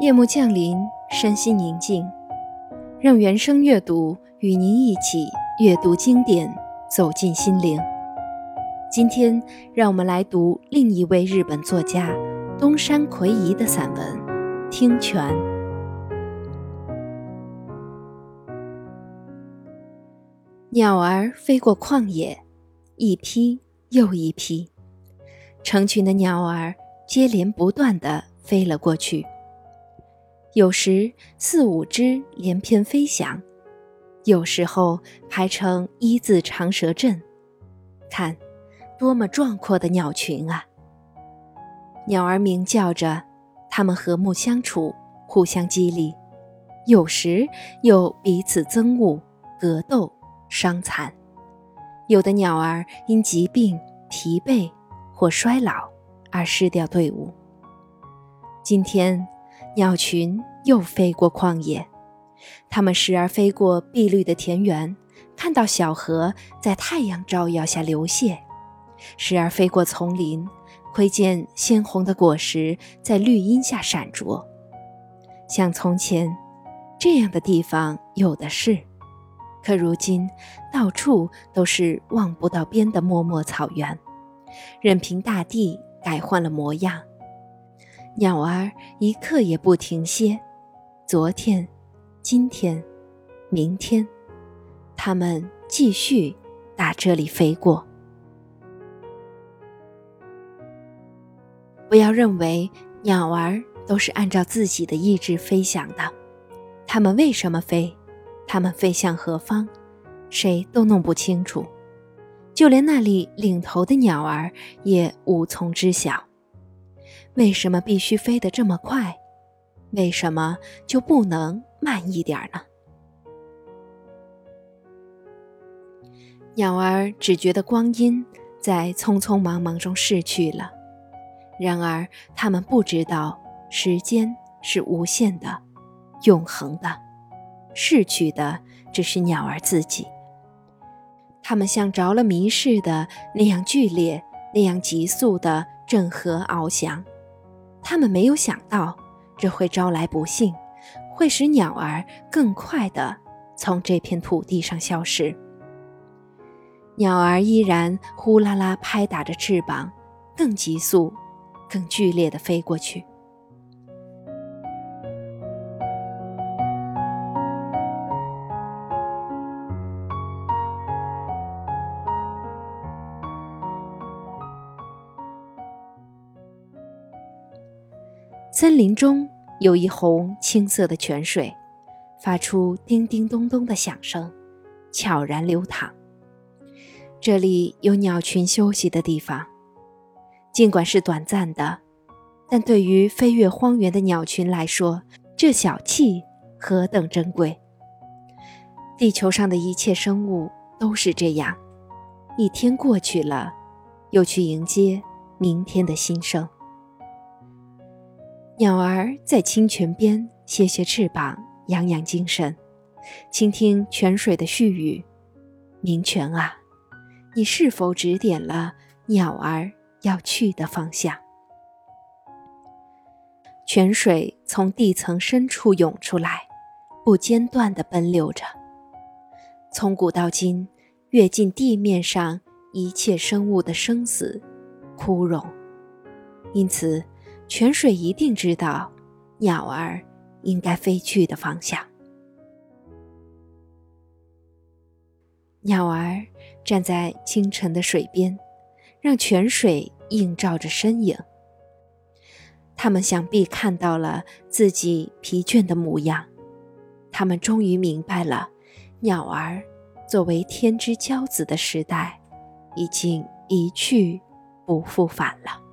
夜幕降临，身心宁静，让原声阅读与您一起阅读经典，走进心灵。今天，让我们来读另一位日本作家东山魁夷的散文《听泉》。鸟儿飞过旷野，一批又一批，成群的鸟儿接连不断地飞了过去。有时四五只连翩飞翔，有时候排成一字长蛇阵。看，多么壮阔的鸟群啊！鸟儿鸣叫着，它们和睦相处，互相激励，有时又彼此憎恶、格斗、伤残。有的鸟儿因疾病、疲惫或衰老而失掉队伍。今天。鸟群又飞过旷野，它们时而飞过碧绿的田园，看到小河在太阳照耀下流泻；时而飞过丛林，窥见鲜红的果实在绿荫下闪着。像从前，这样的地方有的是，可如今到处都是望不到边的漠漠草原，任凭大地改换了模样。鸟儿一刻也不停歇，昨天、今天、明天，它们继续打这里飞过。不要认为鸟儿都是按照自己的意志飞翔的，它们为什么飞，它们飞向何方，谁都弄不清楚，就连那里领头的鸟儿也无从知晓。为什么必须飞得这么快？为什么就不能慢一点呢？鸟儿只觉得光阴在匆匆忙忙中逝去了，然而它们不知道时间是无限的、永恒的，逝去的只是鸟儿自己。它们像着了迷似的那样剧烈、那样急速的振河翱翔。他们没有想到，这会招来不幸，会使鸟儿更快地从这片土地上消失。鸟儿依然呼啦啦拍打着翅膀，更急速、更剧烈地飞过去。森林中有一泓青色的泉水，发出叮叮咚咚的响声，悄然流淌。这里有鸟群休息的地方，尽管是短暂的，但对于飞越荒原的鸟群来说，这小憩何等珍贵！地球上的一切生物都是这样，一天过去了，又去迎接明天的新生。鸟儿在清泉边歇歇翅膀，养养精神，倾听泉水的絮语。明泉啊，你是否指点了鸟儿要去的方向？泉水从地层深处涌出来，不间断地奔流着，从古到今，跃进地面上一切生物的生死、枯荣。因此。泉水一定知道鸟儿应该飞去的方向。鸟儿站在清晨的水边，让泉水映照着身影。他们想必看到了自己疲倦的模样，他们终于明白了，鸟儿作为天之骄子的时代，已经一去不复返了。